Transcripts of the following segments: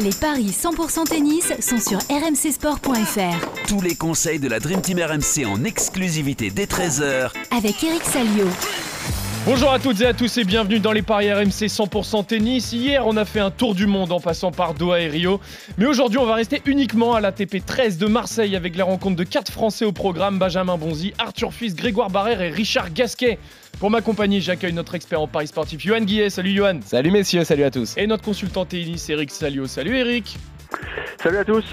Les paris 100% tennis sont sur rmcsport.fr. Tous les conseils de la Dream Team RMC en exclusivité dès 13h Avec Eric Salio. Bonjour à toutes et à tous et bienvenue dans les paris RMC 100% tennis. Hier, on a fait un tour du monde en passant par Doha et Rio. Mais aujourd'hui, on va rester uniquement à l'ATP 13 de Marseille avec la rencontre de quatre Français au programme Benjamin Bonzi, Arthur Fils, Grégoire Barrère et Richard Gasquet. Pour m'accompagner, j'accueille notre expert en paris sportif, Johan Guillet. Salut Johan. Salut messieurs, salut à tous. Et notre consultant tennis, Eric Salio. Salut Eric. Salut à tous.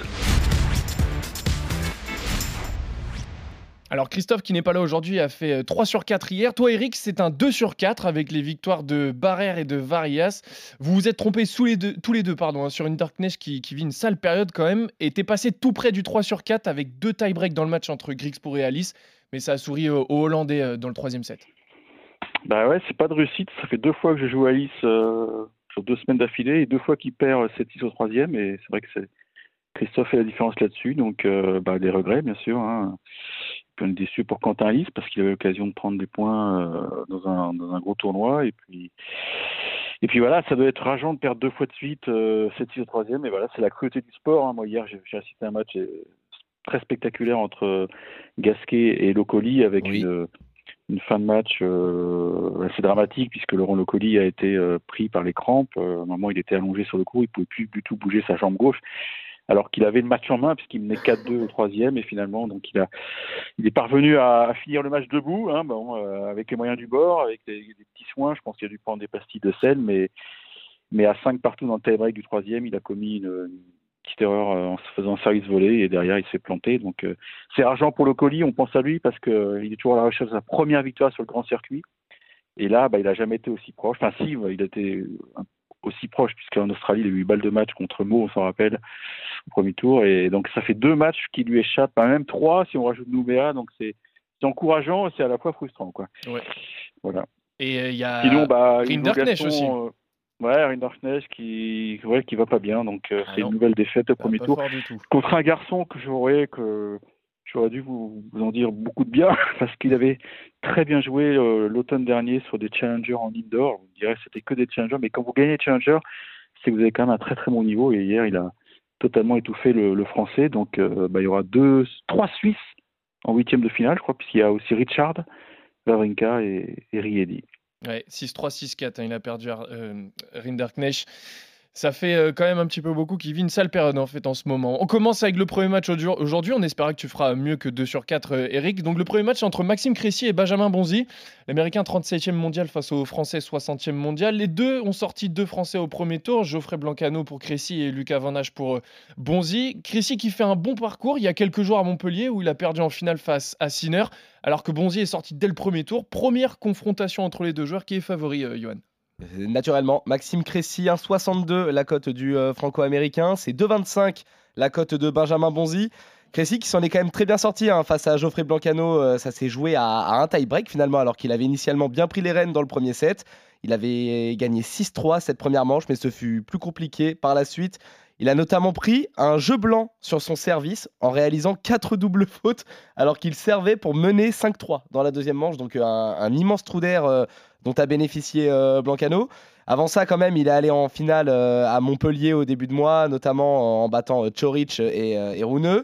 Alors Christophe qui n'est pas là aujourd'hui a fait 3 euh, sur 4 hier. Toi Eric, c'est un 2 sur 4 avec les victoires de Barrère et de Varias. Vous vous êtes trompés tous les deux, tous les deux pardon, hein, sur une Darkness qui, qui, vit une sale période quand même et t'es passé tout près du 3 sur 4 avec deux tie-break dans le match entre Grigspor et Alice. Mais ça a souri aux, Hollandais euh, dans le troisième set. Bah ouais, c'est pas de réussite. Ça fait deux fois que je joue Alice euh, sur deux semaines d'affilée et deux fois qu'il perd 7-6 au troisième. Et c'est vrai que c'est Christophe fait la différence là-dessus. Donc bah, des regrets bien sûr. Hein peu déçu pour Quentin Alice parce qu'il avait l'occasion de prendre des points euh, dans, un, dans un gros tournoi. Et puis, et puis voilà, ça doit être rageant de perdre deux fois de suite, euh, 7-6 au troisième. Et voilà, c'est la cruauté du sport. Hein. Moi, hier, j'ai assisté à un match euh, très spectaculaire entre Gasquet et Locoli avec une, une, fin de match euh, assez dramatique puisque Laurent Locoli a été pris par les crampes. à un moment, il était allongé sur le cours, il pouvait plus du tout bouger sa jambe gauche alors qu'il avait le match en main puisqu'il menait 4-2 au troisième et finalement donc il a il est parvenu à, finir le match debout hein, bon, euh, avec les moyens du bord avec des, petits soins je pense qu'il a dû prendre des pastilles de sel mais mais à 5 partout dans le tie-break du troisième il a commis une, erreur euh, en se faisant service volé et derrière il s'est planté donc euh, c'est argent pour le colis on pense à lui parce que il est toujours à la recherche de sa première victoire sur le grand circuit et là, bah, il n'a jamais été aussi proche. Enfin, si, il a été aussi proche, puisqu'en Australie, il a eu 8 balles de match contre Mo, on s'en rappelle, au premier tour. Et donc, ça fait deux matchs qui lui échappent, même trois si on rajoute Nouméa. Donc, c'est encourageant et c'est à la fois frustrant. Quoi. Ouais. Voilà. Et euh, il y a Sinon, bah, aussi. Euh, ouais, Rinderknecht qui, ouais, qui va pas bien. Donc, euh, ah c'est une nouvelle défaite au premier tour. Contre un garçon que j'aurais que j'aurais dû vous, vous, en dire beaucoup de bien parce qu'il avait très bien joué euh, l'automne dernier sur des challengers en indoor. Vous direz c'était que des challengers, mais quand vous gagnez challengers, c'est que vous avez quand même un très très bon niveau. Et hier, il a totalement étouffé le, français. Donc, euh, bah, il y aura deux, trois Suisses en huitième de finale, je crois, puisqu'il y a aussi Richard, Wawrinka et, et Riedi. Ouais, 6-3, 6-4. Hein, il a perdu euh, Rinderknecht. Ça fait euh, quand même un petit peu beaucoup qui vit une sale période en fait en ce moment. On commence avec le premier match aujourd'hui. On espère que tu feras mieux que 2 sur 4, euh, Eric. Donc le premier match entre Maxime Cressy et Benjamin Bonzi. L'Américain 37e mondial face au Français 60e mondial. Les deux ont sorti deux Français au premier tour. Geoffrey Blancano pour Cressy et Lucas Van pour euh, Bonzi. Cressy qui fait un bon parcours il y a quelques jours à Montpellier où il a perdu en finale face à Sinner. Alors que Bonzi est sorti dès le premier tour. Première confrontation entre les deux joueurs. Qui est favori, euh, naturellement, Maxime Cressy, 1,62 la cote du euh, franco-américain. C'est 2,25 la cote de Benjamin Bonzi. Cressy qui s'en est quand même très bien sorti hein, face à Geoffrey Blancano. Euh, ça s'est joué à, un tie-break finalement, alors qu'il avait initialement bien pris les rênes dans le premier set. Il avait gagné 6-3 cette première manche, mais ce fut plus compliqué par la suite. Il a notamment pris un jeu blanc sur son service en réalisant 4 doubles fautes alors qu'il servait pour mener 5-3 dans la deuxième manche. Donc un, immense trou d'air dont a bénéficié euh, Blancano. Avant ça, quand même, il est allé en finale euh, à Montpellier au début de mois, notamment en battant euh, Choric et, et Rouneux.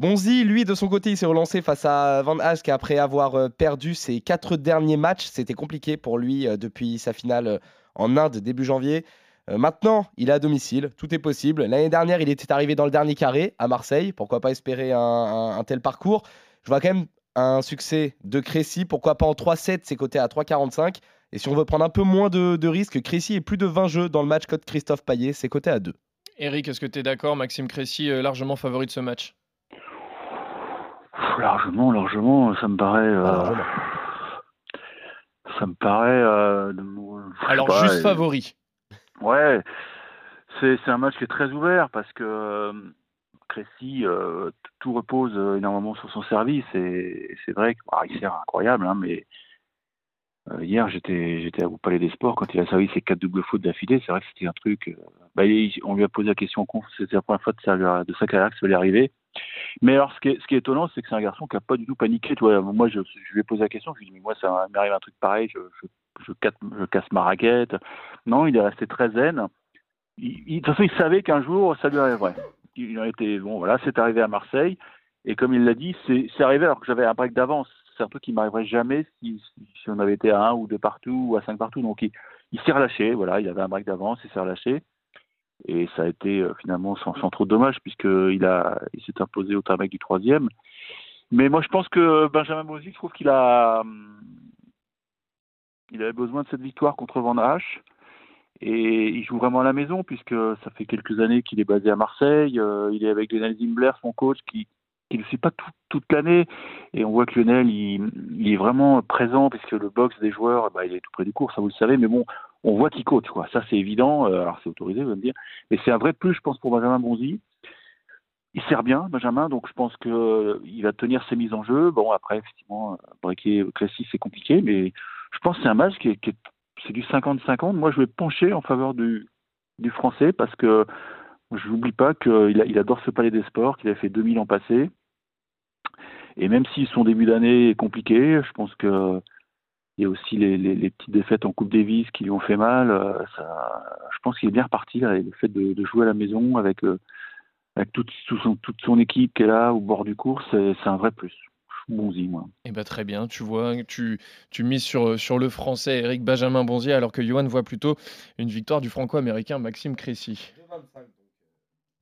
Bonzi, lui, de son côté, il s'est relancé face à Van Hask après avoir perdu ses quatre derniers matchs. C'était compliqué pour lui depuis sa finale en Inde début janvier. Maintenant, il est à domicile, tout est possible. L'année dernière, il était arrivé dans le dernier carré à Marseille. Pourquoi pas espérer un, tel parcours? Je vois quand même un succès de Crécy. Pourquoi pas en 3-7, c'est coté à 3,45. Et si on veut prendre un peu moins de, risques, Crécy est plus de 20 jeux dans le match code Christophe Payet, c'est coté à 2. Eric, est-ce que tu es d'accord? Maxime Crécy, euh, largement favori de ce match Largement, largement, ça me paraît. Euh, ça me paraît. Euh, Alors, juste favori. Ouais, c'est un match qui est très ouvert parce que Crécy, tout repose énormément sur son service et c'est vrai qu'il bah, sert incroyable, hein, mais euh, hier, j'étais j'étais au Palais des Sports quand il a servi ses quatre doubles fautes d'affilée. C'est vrai que c'était un truc. Euh, bah, on lui a posé la question c'était la première fois de sa, de sa carrière que ça allait arriver. Mais alors, ce qui est, ce qui est étonnant, c'est que c'est un garçon qui n'a pas du tout paniqué. Tu vois, moi, je, je lui ai posé la question. Je lui ai dit, mais moi, ça m'arrive un truc pareil. Je, je, je, casse, ma raquette. Non, il est resté très zen. de toute façon, il savait qu'un jour, ça lui arriverait. Il a été, bon, voilà, c'est arrivé à Marseille. Et comme il l'a dit, c'est arrivé alors que j'avais un break d'avance. C'est un truc qui m'arriverait jamais si, on avait été à un ou deux partout ou à cinq partout. Donc, il, s'est relâché. Voilà, il avait un break d'avance, il s'est relâché. Et ça a été euh, finalement sans, trop de dommages puisqu'il il s'est imposé au tarmac du troisième. Mais moi, je pense que Benjamin je trouve qu'il a, hum, il avait besoin de cette victoire contre Van Hache. Et il joue vraiment à la maison puisque ça fait quelques années qu'il est basé à Marseille. Euh, il est avec Lionel Zimbler, son coach, qui qui ne suit pas tout, toute l'année. Et on voit que Lionel, il, il, est vraiment présent puisque le box des joueurs, bah, il est tout près du cours, ça vous le savez. Mais bon, on voit qu'il coach, quoi. Ça, c'est évident. Euh, alors, c'est autorisé, vous allez me dire. Mais c'est un vrai plus, je pense, pour Benjamin Bonzi. Il sert bien, Benjamin, donc je pense qu'il euh, va tenir ses mises en jeu. Bon, après, effectivement, breaker classique, c'est compliqué, mais je pense que c'est un match qui est, qui est c'est du 50-50. Moi, je vais pencher en faveur du, du français parce que je n'oublie pas qu'il il adore ce palais des sports, qu'il a fait 2000 ans passés. Et même si son début d'année est compliqué, je pense que il y a aussi les, les, les, petites défaites en Coupe Davis qui lui ont fait mal. Euh, ça, je pense qu'il est bien reparti là, le fait de, de, jouer à la maison avec, euh, avec toute, tout son, toute son équipe qui est là au bord du cours, c'est un vrai plus. Bonzi, moi. Eh ben, très bien, tu vois, tu, tu mises sur, sur le français Eric Benjamin Bonzi, alors que Johan voit plutôt une victoire du franco-américain Maxime Crécy.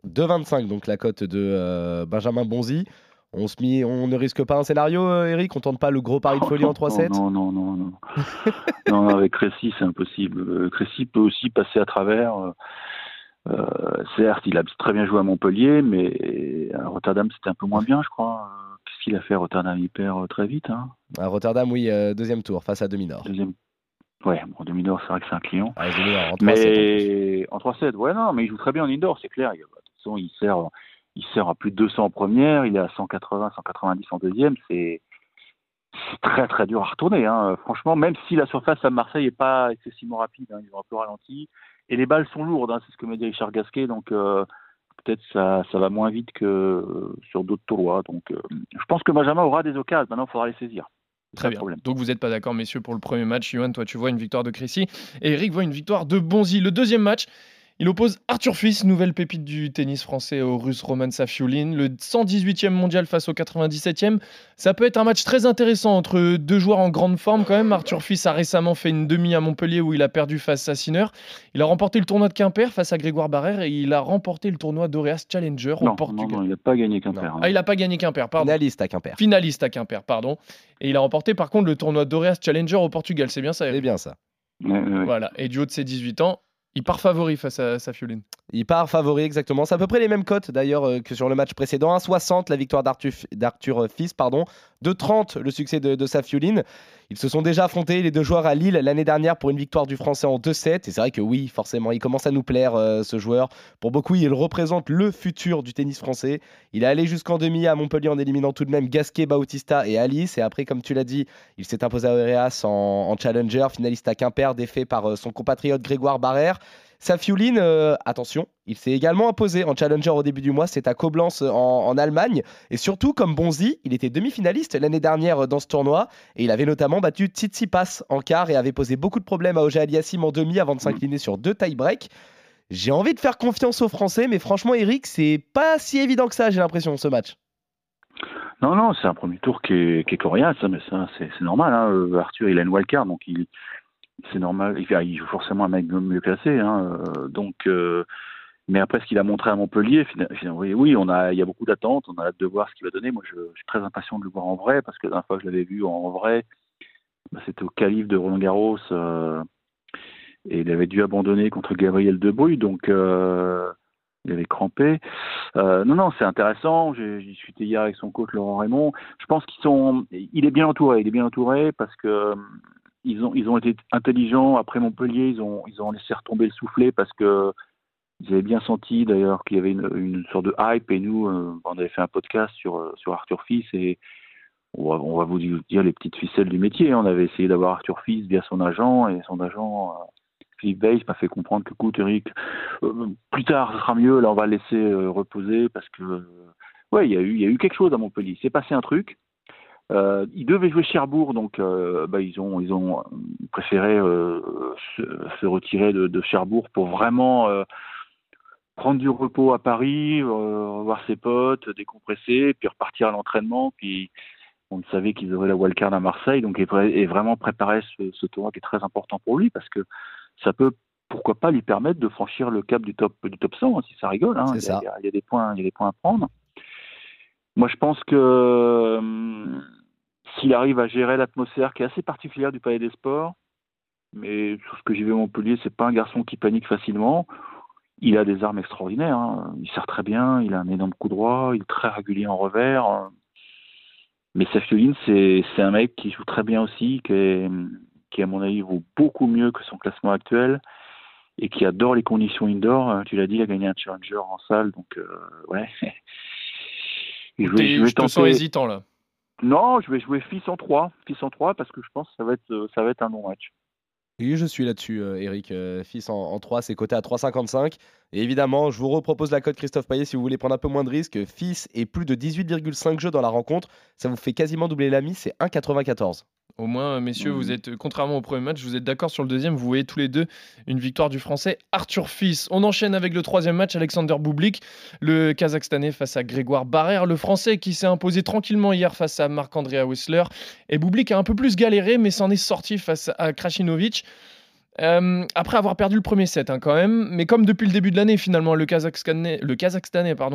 2,25 donc la cote de euh, Benjamin Bonzi. On, se mit, on ne risque pas un scénario, euh, Eric On tente pas le gros pari de folie en 3-7 Non, non, non, non. non, avec Crécy, c'est impossible. Euh, Crécy peut aussi passer à travers. Euh, certes, il a très bien joué à Montpellier, mais à Rotterdam, c'était un peu moins bien, je crois. Qu'est-ce qu'il a fait Rotterdam Il perd très vite. Hein. À Rotterdam, oui, deuxième tour face à Demi-Nord. Deuxième. Ouais, bon, Demi-Nord, c'est vrai que c'est un client. Ah, en 3-7. Mais en 3-7, ouais, non, mais il joue très bien en indoor, c'est clair. De toute façon, il sert il sert à plus de 200 en première, il est à 180, 190 en deuxième. C'est très très dur à retourner. Hein. Franchement, même si la surface à Marseille n'est pas excessivement rapide, hein, ils ont un peu ralenti. Et les balles sont lourdes, hein, c'est ce que m'a dit Richard Gasquet. Donc euh, peut-être ça, ça va moins vite que sur d'autres tournois. Donc euh, je pense que Benjamin aura des occasions. Maintenant, il faudra les saisir. Très bien. Problème. Donc vous n'êtes pas d'accord, messieurs, pour le premier match. Johan, toi, tu vois une victoire de Crécy. Et Eric voit une victoire de Bonzi. Le deuxième match, il oppose Arthur Fils, nouvelle pépite du tennis français, au russe Roman Safiulin, le 118e mondial face au 97e. Ça peut être un match très intéressant entre deux joueurs en grande forme quand même. Arthur Fils a récemment fait une demi à Montpellier où il a perdu face à Sinner. Il a remporté le tournoi de Quimper face à Grégoire Barrère et il a remporté le tournoi d'Oreas Challenger au Portugal. Non, non, il n'a pas gagné Quimper. Ah, il n'a pas gagné Quimper, pardon. Finaliste à Quimper. Finaliste à Quimper, pardon. Et il a remporté par contre le tournoi d'Oreas Challenger au Portugal, c'est bien ça C'est bien ça. Voilà, et du haut de ses 18 ans, il part favori face à Safiuline. Il part favori, exactement. C'est à peu près les mêmes cotes d'ailleurs euh, que sur le match précédent. 1,60 la victoire d'Arthur Fils, pardon. 2,30 le succès de, de Safiuline. Ils se sont déjà affrontés, les deux joueurs, à Lille l'année dernière pour une victoire du Français en 2-7. Et c'est vrai que oui, forcément, il commence à nous plaire euh, ce joueur. Pour beaucoup, il représente le futur du tennis français. Il est allé jusqu'en demi à Montpellier en éliminant tout de même Gasquet, Bautista et Alice. Et après, comme tu l'as dit, il s'est imposé à Auréas en, en, challenger, finaliste à Quimper, défait par euh, son compatriote Grégoire Barrère. Safiuline, euh, attention, il s'est également imposé en challenger au début du mois, c'est à Koblenz en, en, Allemagne. Et surtout, comme Bonzi, il était demi-finaliste l'année dernière dans ce tournoi. Et il avait notamment battu Tsitsipas en quart et avait posé beaucoup de problèmes à Oja Aliassim en demi avant de s'incliner sur deux tie-breaks. J'ai envie de faire confiance aux Français, mais franchement, Eric, c'est pas si évident que ça, j'ai l'impression, ce match. Non, non, c'est un premier tour qui est, qui est coriace, mais ça, c'est normal. Hein. Arthur, il a une wildcard, donc il, c'est normal. Il joue forcément un mec mieux classé. Hein, euh, donc, euh, mais après ce qu'il a montré à Montpellier, finalement, oui, on a, il y a beaucoup d'attentes. On a hâte de voir ce qu'il va donner. Moi, je, suis très impatient de le voir en vrai parce que la dernière fois que je l'avais vu en vrai, bah, c'était au calife de Roland Garros euh, et il avait dû abandonner contre Gabriel Debrouille. Donc euh, il avait crampé. Euh, non, non, c'est intéressant. J'ai discuté hier avec son coach Laurent Raymond. Je pense qu'ils sont, il est bien entouré. Il est bien entouré parce que ils ont, ils ont été intelligents. Après Montpellier, ils ont, ils ont laissé retomber le soufflet parce que ils avaient bien senti d'ailleurs qu'il y avait une, sorte de hype. Et nous, euh, on avait fait un podcast sur, sur Arthur Fils et on va, on va, vous dire les petites ficelles du métier. On avait essayé d'avoir Arthur Fils via son agent et son agent. Euh, Philippe Weiss m'a fait comprendre que, écoute, Eric, euh, plus tard, ce sera mieux. Là, on va le laisser euh, reposer parce que, ouais, il y a eu, il y a eu quelque chose à Montpellier. Il s'est passé un truc. Euh, ils devaient jouer Cherbourg, donc euh, bah, ils ont ils ont préféré euh, se, se, retirer de, de, Cherbourg pour vraiment prendre du repos à Paris, revoir ses potes, décompresser, puis repartir à l'entraînement, puis on savait qu'ils auraient la wildcard à Marseille, donc et, vraiment préparer ce, ce, tournoi qui est très important pour lui parce que ça peut pourquoi pas lui permettre de franchir le cap du top du top 100 hein, si ça rigole. Hein. Il, y a, il, y a, des points, il y a des points à prendre. Moi, je pense que hum, s'il arrive à gérer l'atmosphère qui est assez particulière du Palais des Sports, mais sur ce que j'ai vu à Montpellier, c'est pas un garçon qui panique facilement. Il a des armes extraordinaires. Hein. Il sert très bien. Il a un énorme coup droit. Il est très régulier en revers. Mais Safiolin, c'est un mec qui joue très bien aussi, qui, qui, à mon avis, vaut beaucoup mieux que son classement actuel et qui adore les conditions indoor. Euh, tu l'as dit, il a gagné un challenger en salle, donc euh, ouais. je, vais, je, vais te sens hésitant là. Non, je vais jouer fils en 3, fils en 3 parce que je pense que ça va être, euh, ça va être un bon match. Oui, je suis là-dessus, Eric. fils en, 3, c'est coté à 3,55. Et évidemment, je vous repropose la cote Christophe Payet si vous voulez prendre un peu moins de risques. Fils et plus de 18,5 jeux dans la rencontre. Ça vous fait quasiment doubler la mise, c'est 1,94. Au moins, messieurs, vous mmh. êtes, contrairement au premier match, vous êtes d'accord sur le deuxième. Vous voyez tous les deux une victoire du Français Arthur Fils. On enchaîne avec le troisième match, Alexander Boublik, le Kazakhstanais face à Grégoire Barrère, le Français qui s'est imposé tranquillement hier face à Marc-Andrea Whistler. Et Boublik a un peu plus galéré, mais s'en est sorti face à Krasinovic. Euh, après avoir perdu le premier set hein, quand même, mais comme depuis le début de l'année finalement le Kazakhstanais,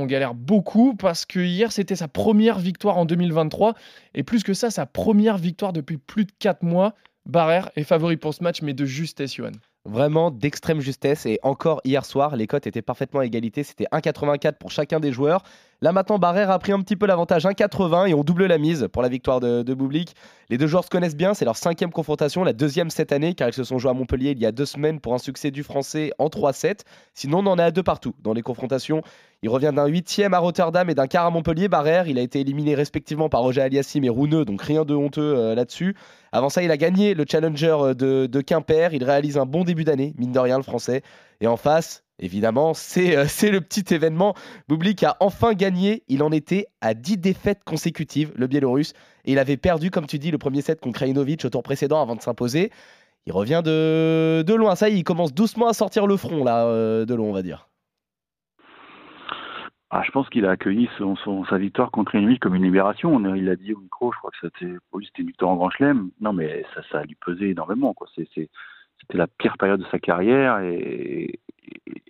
galère beaucoup parce que hier c'était sa première victoire en 2023 et plus que ça sa première victoire depuis plus de 4 mois. Barrère est favori pour ce match mais de justesse Johan. Vraiment d'extrême justesse et encore hier soir les cotes étaient parfaitement à égalité, c'était 1,84 pour chacun des joueurs. Là maintenant, Barrère a pris un petit peu l'avantage 1,80 et on double la mise pour la victoire de, de. Les deux joueurs se connaissent bien, c'est leur cinquième confrontation, la deuxième cette année, car ils se sont joués à Montpellier il y a deux semaines pour un succès du français en 3-7. Sinon, on en est à deux partout dans les confrontations. Il revient d'un huitième à Rotterdam et d'un quart à Montpellier. Barrère, il a été éliminé respectivement par Roger Aliassim et Rouneux, donc rien de honteux euh, là-dessus. Avant ça, il a gagné le Challenger euh, de Quimper. Il réalise un bon début d'année, mine de rien, le français. Et en face, Évidemment, euh, c'est le petit événement. Boublik a enfin gagné. Il en était à 10 défaites consécutives, le Biélorusse. Et il avait perdu, comme tu dis, le premier set contre Krajinovic au tour précédent avant de s'imposer. Il revient de, loin. Ça y est, il commence doucement à sortir le front, là, euh, de long, on va dire. Ah, je pense qu'il a accueilli son, sa victoire contre Krajinovic comme une libération. Il l'a dit au micro, je crois que c'était, pour lui, c'était une victoire en grand chelem. Non, mais ça, ça a dû peser énormément. C'est, c'était la pire période de sa carrière et,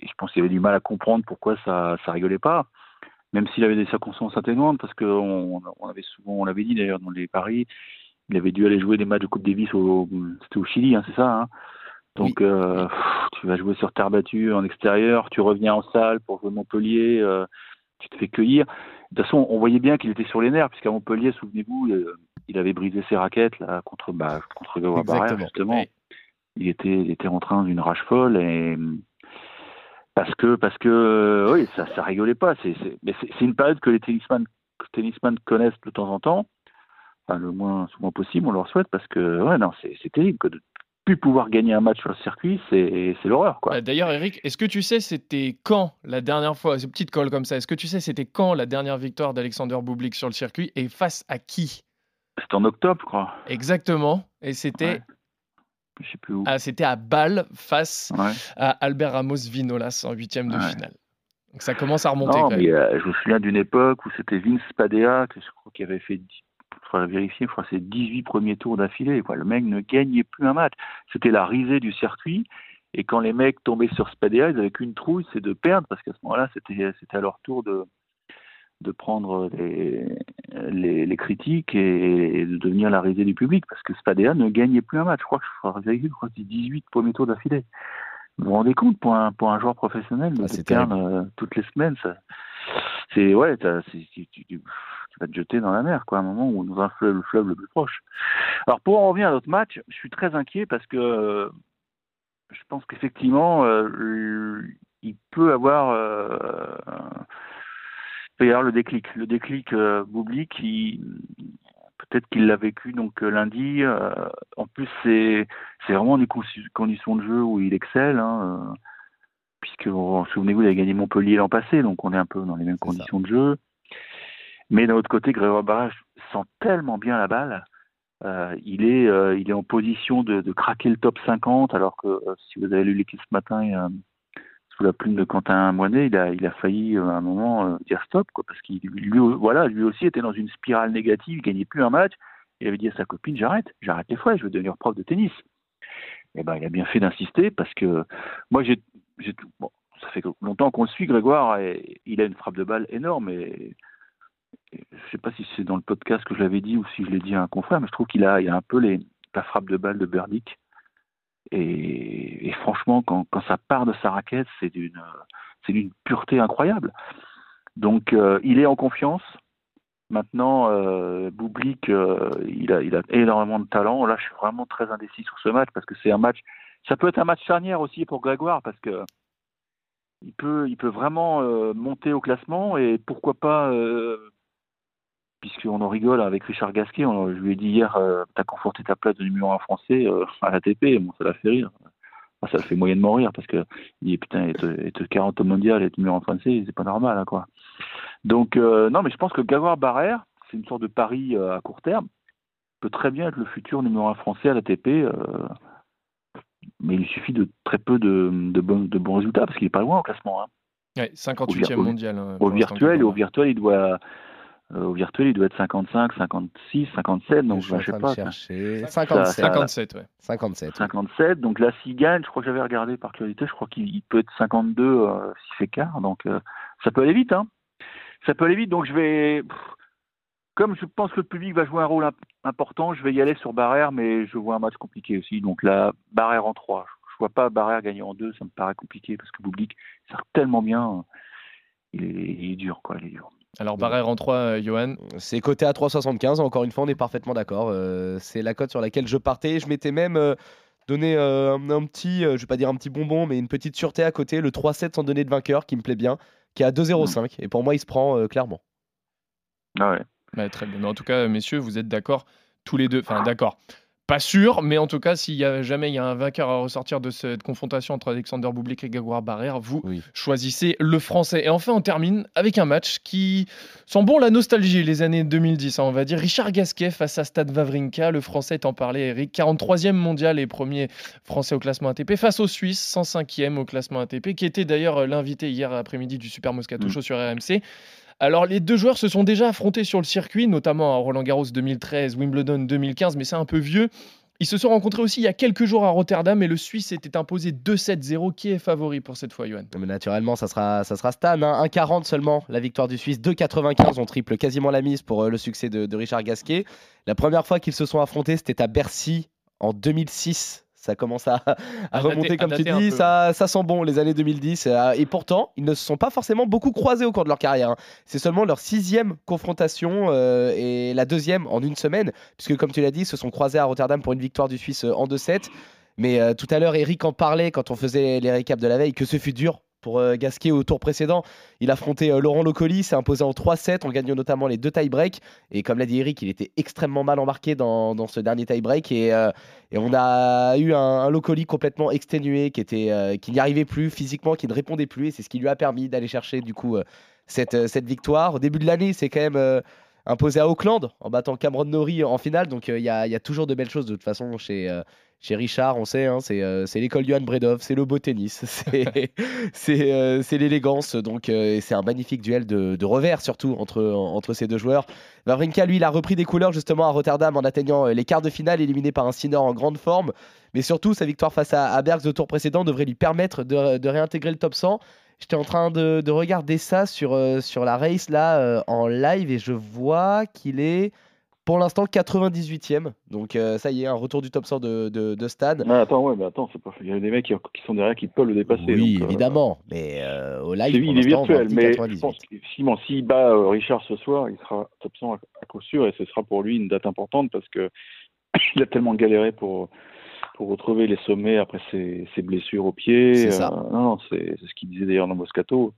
je pense qu'il avait du mal à comprendre pourquoi ça ça rigolait pas, même s'il avait des circonstances atténuantes, parce qu'on on avait souvent, on l'avait dit d'ailleurs dans les paris, il avait dû aller jouer des matchs de Coupe Davis au, c'était au Chili, hein, c'est ça. Hein donc euh, tu vas jouer sur terre battue en extérieur, tu reviens en salle pour jouer Montpellier, euh, tu te fais cueillir. De toute façon, on voyait bien qu'il était sur les nerfs, puisqu'à Montpellier, souvenez-vous, euh, il avait brisé ses raquettes là contre bah, contre justement il était, il était en train d'une rage folle et parce que parce que euh, oui ça ça rigolait pas. C'est mais c'est une période que les tennisman tennisman connaissent de temps en temps. Enfin le moins souvent possible on leur souhaite parce que ouais non c'est terrible que de plus pouvoir gagner un match sur le circuit c'est l'horreur quoi. D'ailleurs Eric est-ce que tu sais c'était quand la dernière fois une petite colle comme ça est-ce que tu sais c'était quand la dernière victoire d'Alexander Bublik sur le circuit et face à qui? C'était en octobre je crois. Exactement et c'était ah, c'était à Bâle face à Albert Ramos Vinolas en huitième de finale. Donc ça commence à remonter. quand même. Euh, je me souviens d'une époque où c'était Vince Padea, que je crois qu'il avait fait, il faudrait vérifier, je crois c'est 18 premiers tours d'affilée. Le mec ne gagnait plus un match. C'était la risée du circuit. Et quand les mecs tombaient sur Spadea, ils n'avaient qu'une trouille, c'est de perdre, parce qu'à ce moment-là, c'était à leur tour de, de prendre les, les, critiques et, de devenir la risée du public parce que Spadea ne gagnait plus un match. Je crois que je crois que c'est 18 premiers tours d'affilée. Vous vous rendez compte pour un, pour un joueur professionnel de ah, perdre euh, toutes les semaines C'est ouais, tu, tu, vas te jeter dans la mer quoi, à un moment où dans un fleuve, le fleuve le plus proche. Alors pour en revenir à notre match, je suis très inquiet parce que euh, je pense qu'effectivement euh, il peut avoir peut y avoir le déclic. Le déclic euh, Boubli qui peut-être qu'il l'a vécu donc euh, lundi. Euh, en plus, c'est vraiment des conditions de jeu où il excelle. Hein, puisque souvenez-vous, il a gagné Montpellier l'an passé, donc on est un peu dans les mêmes conditions de jeu. Mais d'un autre côté, Grégoire Barrage sent tellement bien la balle. il est il est en position de, de, craquer le top 50, alors que si vous avez lu l'équipe ce matin, sous la plume de Quentin Moinet, il a, il a failli à un moment dire stop, parce qu'il lui, voilà, lui aussi était dans une spirale négative, il gagnait plus un match. Il avait dit à sa copine j'arrête, j'arrête les fois, je veux devenir prof de tennis. Et eh ben, il a bien fait d'insister parce que moi j'ai, ça fait longtemps qu'on le suit, Grégoire, et il a une frappe de balle énorme. Et, je ne sais pas si c'est dans le podcast que je l'avais dit ou si je l'ai dit à un confrère, mais je trouve qu'il a, a un peu les, la frappe de balle de Burdick. Et, franchement, quand, quand, ça part de sa raquette, c'est d'une, c'est d'une pureté incroyable. Donc, euh, il est en confiance. Maintenant, euh, euh, il, a, il a énormément de talent. Là, je suis vraiment très indécis sur ce match parce que c'est un match. Ça peut être un match charnière aussi pour Grégoire parce que il peut, il peut vraiment euh, monter au classement et pourquoi pas, puisqu'on en rigole avec Richard Gasquet, je lui ai dit hier, euh, tu as conforté ta place de numéro 1 français à l'ATP, bon, ça l'a fait rire. ça le fait moyennement rire parce que il dit putain, être, 40 au mondial et être numéro 1 français, c'est pas normal, hein, quoi. Donc, non, mais je pense que Gavard Barrère, c'est une sorte de pari à court terme, peut très bien être le futur numéro 1 français à l'ATP mais il suffit de très peu de, de, de bons résultats parce qu'il n'est pas loin au classement. Hein. 58e mondial. Hein, au virtuel, et au virtuel, il doit. Euh, au virtuel, il doit être 55, 56, 57, donc je, ne sais pas. Chercher. 57, 57, ouais. 57. 57, donc là, s'il gagne, je crois que j'avais regardé par curiosité, je crois qu'il peut être 52 euh, s'il fait quart, donc euh, ça peut aller vite, hein. Ça peut aller vite, donc je vais comme je pense que le public va jouer un rôle important, je vais y aller sur Barrère, mais je vois un match compliqué aussi. Donc là, Barrère en 3. Je vois pas Barrère gagner en 2, ça me paraît compliqué parce que public sert tellement bien. Il est, dur, quoi. Il est dur. Alors Barrère en 3, euh, Johan C'est coté à 3,75. Encore une fois, on est parfaitement d'accord. Euh, c'est la cote sur laquelle je partais. Je m'étais même euh, donné un, petit, je vais pas dire un petit bonbon, mais une petite sûreté à côté. Le 3-7 sans donner de vainqueur qui me plaît bien, qui est à 2,05. Et pour moi, il se prend clairement. Ah ouais. Bah, très bien. en tout cas, messieurs, vous êtes d'accord tous les deux. Enfin, d'accord. Pas sûr, mais en tout cas, s'il y a jamais il y a un vainqueur à ressortir de cette confrontation entre Alexander Bublik et Gagouar Barrère, vous choisissez le français. Et enfin, on termine avec un match qui sent bon la nostalgie, les années 2010, hein, on va dire. Richard Gasquet face à Stade Wawrinka, le français est en parlé, Eric, 43e mondial et premier français au classement ATP, face aux Suisses, 105e au classement ATP, qui était d'ailleurs l'invité hier après-midi du Super Moscato mm. Show sur RMC. Alors les deux joueurs se sont déjà affrontés sur le circuit, notamment à Roland Garros 2013, Wimbledon 2015, mais c'est un peu vieux. Ils se sont rencontrés aussi il y a quelques jours à Rotterdam et le Suisse s'était imposé 2-7-0. Qui est favori pour cette fois, Johan? Naturellement, ça sera, ça sera Stan. 1,40 hein. seulement la victoire du Suisse. 2,95. On triple quasiment la mise pour euh, le succès de, de Richard Gasquet. La première fois qu'ils se sont affrontés, c'était à Bercy en 2006 ça commence à, remonter comme tu dis, ça, ça sent bon les années 2010. Euh, et pourtant, ils ne se sont pas forcément beaucoup croisés au cours de leur carrière. Hein. C'est seulement leur sixième confrontation euh, et la deuxième en une semaine, puisque comme tu l'as dit, ils se sont croisés à Rotterdam pour une victoire du Suisse euh, en 2-7. Mais tout à l'heure, Eric en parlait quand on faisait les récaps de la veille, que ce fut dur pour euh, Gasquet au tour précédent. Il affrontait euh, Laurent Locoli, s'est imposé en 3-7 en gagnant notamment les deux tie-break. Et comme l'a dit Eric, il était extrêmement mal embarqué dans, ce dernier tie-break. Et, euh, et, on a eu un, Locoli complètement exténué, qui, n'y arrivait plus physiquement, qui ne répondait plus. Et c'est ce qui lui a permis d'aller chercher du coup cette, victoire. Au début de l'année, c'est quand même imposé à Auckland en battant Cameron Norrie en finale. Donc il y, y, a toujours de belles choses de toute façon chez, chez Richard, on sait, hein, euh, c'est l'école Johan Bredov, c'est le beau tennis, euh, c'est l'élégance. Donc, euh, c'est un magnifique duel de, revers, surtout entre, ces deux joueurs. Wawrinka, lui, il a repris des couleurs justement à Rotterdam en atteignant les quarts de finale, éliminé par un Sinner en grande forme. Mais surtout, sa victoire face à, à Bergs au tour précédent devrait lui permettre de, réintégrer le top 100. J'étais en train de, regarder ça sur la race là en live et je vois qu'il est pour l'instant, 98e. Donc, euh, ça y est, un retour du top 100 de, de, Stade. attends, ouais, mais attends, pas... il y a des mecs qui, sont derrière qui peuvent le dépasser. Oui, euh, évidemment. Mais euh, au live, il est virtuel. Mais je pense que s'il bat Richard ce soir, il sera top 100 à, coup sûr. Et ce sera pour lui une date importante parce que il a tellement galéré pour, pour retrouver les sommets après ses, ses blessures au pied. C'est ça. non, c'est ce qu'il disait d'ailleurs dans Moscato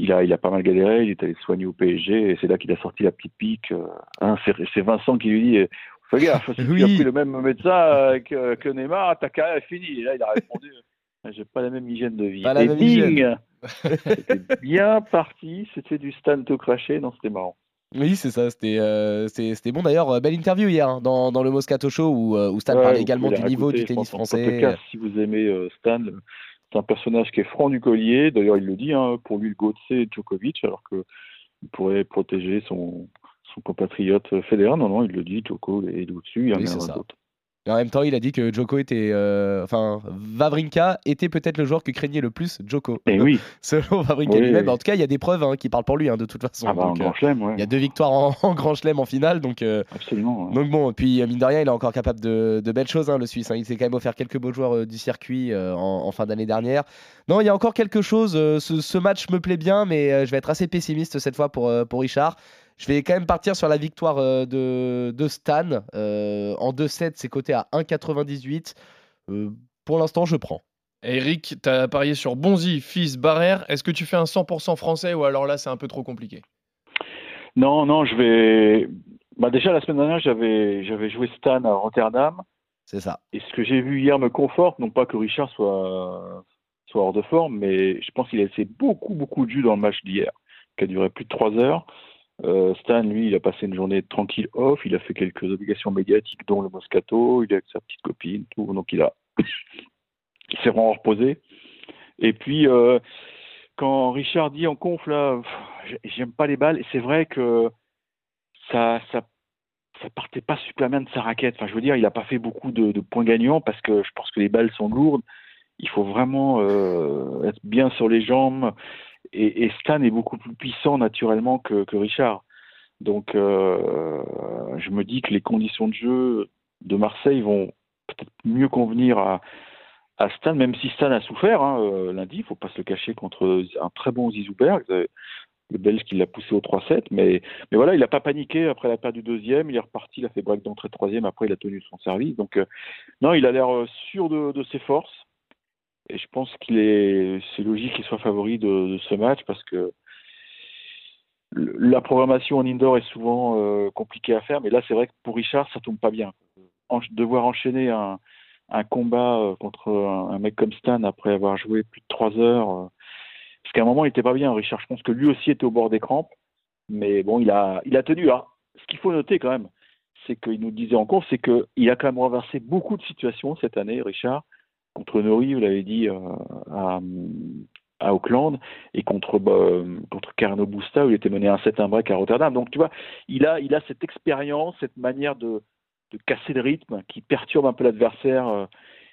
il a, il a pas mal galéré, il est allé soigner au PSG, et c'est là qu'il a sorti la petite pique. Euh, hein, c'est Vincent qui lui dit eh, Fais gaffe, si tu as pris le même médecin euh, que, que, Neymar, ta carrière est finie. Et là, il a répondu J'ai pas la même hygiène de vie. et C'était bien parti, c'était du stand tout craché, non, c'était marrant. Oui, c'est ça, c'était euh, bon d'ailleurs. Belle interview hier hein, dans, dans, le Moscato Show où, où Stan parlait également du niveau du tennis français. En tout cas, si vous aimez Stan, c'est un personnage qui est franc du collier. D'ailleurs, il le dit, hein, pour lui, le GOAT, c'est Djokovic, alors que il pourrait protéger son, son compatriote Federer. Non, non, il le dit, Djoko est au-dessus, il y en a un ça. Et en même temps, il a dit que Djoko était. euh, Enfin, Vavrinka était peut-être le joueur que craignait le plus Djoko. Et oui, Selon Vavrinka Oui, lui-même. oui. En tout cas, il y a des preuves hein, qui parlent pour lui, hein, de toute façon. ah bah, Donc, euh, grand chelem, ouais. il y a deux victoires en, en Grand Chelem en finale. Donc, euh, Absolument. ouais. donc bon, et puis mine de rien, il est encore capable de, de belles choses, hein, le Suisse. Il s'est quand même offert quelques beaux joueurs du circuit en, en fin d'année dernière. Non, il y a encore quelque chose. ce, ce match me plaît bien, mais je vais être assez pessimiste cette fois pour, pour Richard. Je vais quand même partir sur la victoire euh, de, de Stan. Euh, en 2-7, c'est coté à 1,98. Euh, pour l'instant, je prends. Eric, tu as parié sur Bonzi, fils Barrère. Est-ce que tu fais un 100% français ou alors là, c'est un peu trop compliqué? Non, non, je vais. Bah, déjà, la semaine dernière, j'avais j'avais joué Stan à Rotterdam. C'est ça. Et ce que j'ai vu hier me conforte, non pas que Richard soit, soit hors de forme, mais je pense qu'il a laissé beaucoup, beaucoup de jus dans le match d'hier, qui a duré plus de trois heures. Euh, Stan, lui, il a passé une journée tranquille off, il a fait quelques obligations médiatiques, dont le Moscato, il est avec sa petite copine, tout, donc il a, il s'est vraiment reposé. Et puis, euh, quand Richard dit en conf, là, j'aime pas les balles, c'est vrai que ça, ça, ça partait pas super bien de sa raquette. Enfin, je veux dire, il a pas fait beaucoup de, de points gagnants parce que je pense que les balles sont lourdes. Il faut vraiment euh, être bien sur les jambes. Et, Stan est beaucoup plus puissant naturellement que, Richard. Donc, euh, je me dis que les conditions de jeu de Marseille vont peut-être mieux convenir à, Stan, même si Stan a souffert hein, euh, lundi, il faut pas se le cacher, contre un très bon Zizouberg, euh, le Belge qui l'a poussé au 3-7. Mais, voilà, il n'a pas paniqué après la perte du deuxième, il est reparti, il a fait break d'entrée de troisième, après il a tenu son service. Donc, non, il a l'air sûr de ses forces. Et je pense qu'il est, c'est logique qu'il soit favori de, ce match parce que la programmation en indoor est souvent euh, compliquée à faire, mais là c'est vrai que pour Richard ça tombe pas bien. En- devoir enchaîner un, combat euh, contre un, mec comme Stan après avoir joué plus de trois heures, euh, parce qu'à un moment il était pas bien. Richard, je pense que lui aussi était au bord des crampes, mais bon il a il a tenu là. Ce qu'il faut noter quand même, c'est qu'il nous disait en course, c'est qu'il a quand même renversé beaucoup de situations cette année, Richard, contre Nori, vous l'avez dit, euh, à, Auckland, et contre, bah, contre Carno Busta, où il était mené un 7 un break à Rotterdam. Donc tu vois, il a, il a cette expérience, cette manière de, casser le rythme qui perturbe un peu l'adversaire, euh,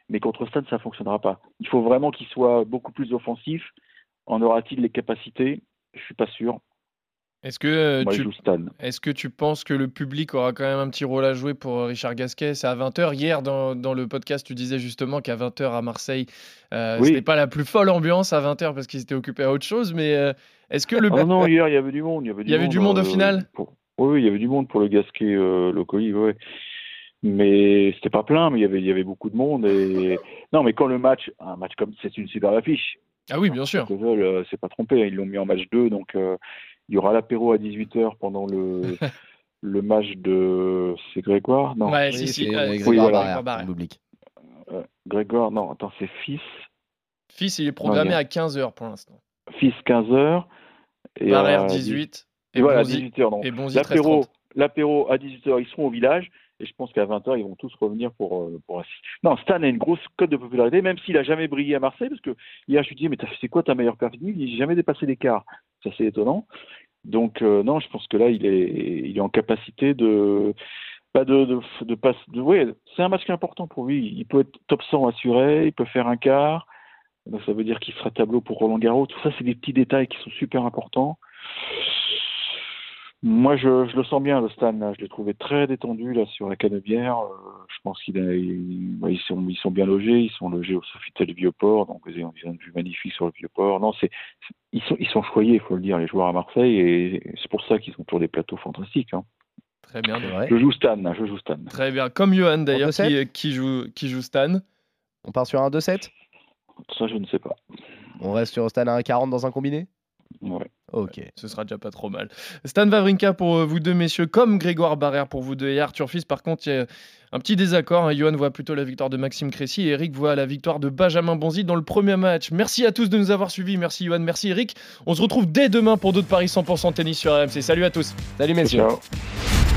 mais contre Stan, ça ne fonctionnera pas. Il faut vraiment qu'il soit beaucoup plus offensif. En aura-t-il les capacités? Je suis pas sûr. Est-ce que, euh, Moi, tu, est-ce que tu penses que le public aura quand même un petit rôle à jouer pour euh, Richard Gasquet? C'est à 20h. Hier, dans, dans le podcast, tu disais justement qu'à 20h à Marseille, euh, Oui. c'était pas la plus folle ambiance à 20h parce qu'ils étaient occupés à autre chose. Mais euh, est-ce que le. Ah non, hier, il y avait du monde. Il y avait du, avait monde, du monde au euh, final? pour- Oui, il y avait du monde pour le Gasquet euh, Locoli, ouais. Mais c'était pas plein, mais il y avait, il y avait beaucoup de monde. Et... Non, mais quand le match, un match comme c'est une super affiche. Ah oui, bien sûr. Ils euh, c'est pas trompé, ils l'ont mis en match 2, donc euh, il y aura l'apéro à 18h pendant le, le match de. C'est Grégoire? Non, Ouais, Oui, si, si. c'est euh, Grégoire oui, voilà. L'oublie. euh, Grégoire, non, attends, c'est fils. Fils, il est programmé à 15h pour l'instant. Fils 15h. Et Barrère à 18. Et voilà, Bonzi- 18h. Donc, et Bonzi l'apéro, 13h30. l'apéro à 18h, ils seront au village. Et je pense qu'à 20h, ils vont tous revenir pour, euh, pour. Non, Stan a une grosse cote de popularité, même s'il a jamais brillé à Marseille, parce que hier, je lui dis, mais c'est quoi ta meilleure performance Il n'a jamais dépassé l'écart. C'est assez étonnant. Donc, euh, non, je pense que là, il est, il est en capacité de. Pas de, de, de, de- c'est un match important pour lui. Il peut être top 100 assuré, il peut faire un quart. Ça veut dire qu'il sera tableau pour Roland Garros. Tout ça, c'est des petits détails qui sont super importants. Moi, je, je le sens bien, le Stan. là. Je l'ai trouvé très détendu là sur la canebière. Euh, je pense qu'ils ils sont, ils sont bien logés. Ils sont logés au Sofitel Vieux-Port, donc ils ont, ils ont une vue magnifique sur le Vieux-Port. Non, c'est, ils sont, ils sont choyés, il faut le dire, les joueurs à Marseille, et c'est pour ça qu'ils sont sur des plateaux fantastiques. hein. Très bien. C'est vrai. Je joue Stan, je joue Stan. Très bien. Comme Johan d'ailleurs, qui, qui, joue, qui joue Stan. On part sur un 2-7 Ça, je ne sais pas. On reste sur Stan à 1,40 dans un combiné Ouais. Ok. Ce sera déjà pas trop mal. Stan Wawrinka pour euh, vous deux, messieurs, comme Grégoire Barrère pour vous deux et Arthur Fils. Par contre, il y a un petit désaccord. hein. Johan voit plutôt la victoire de Maxime Cressy et Eric voit la victoire de Benjamin Bonzi dans le premier match. Merci à tous de nous avoir suivis. Merci Johan, merci Eric. On se retrouve dès demain pour d'autres paris 100% tennis sur RMC. Salut à tous. Salut messieurs. Ciao.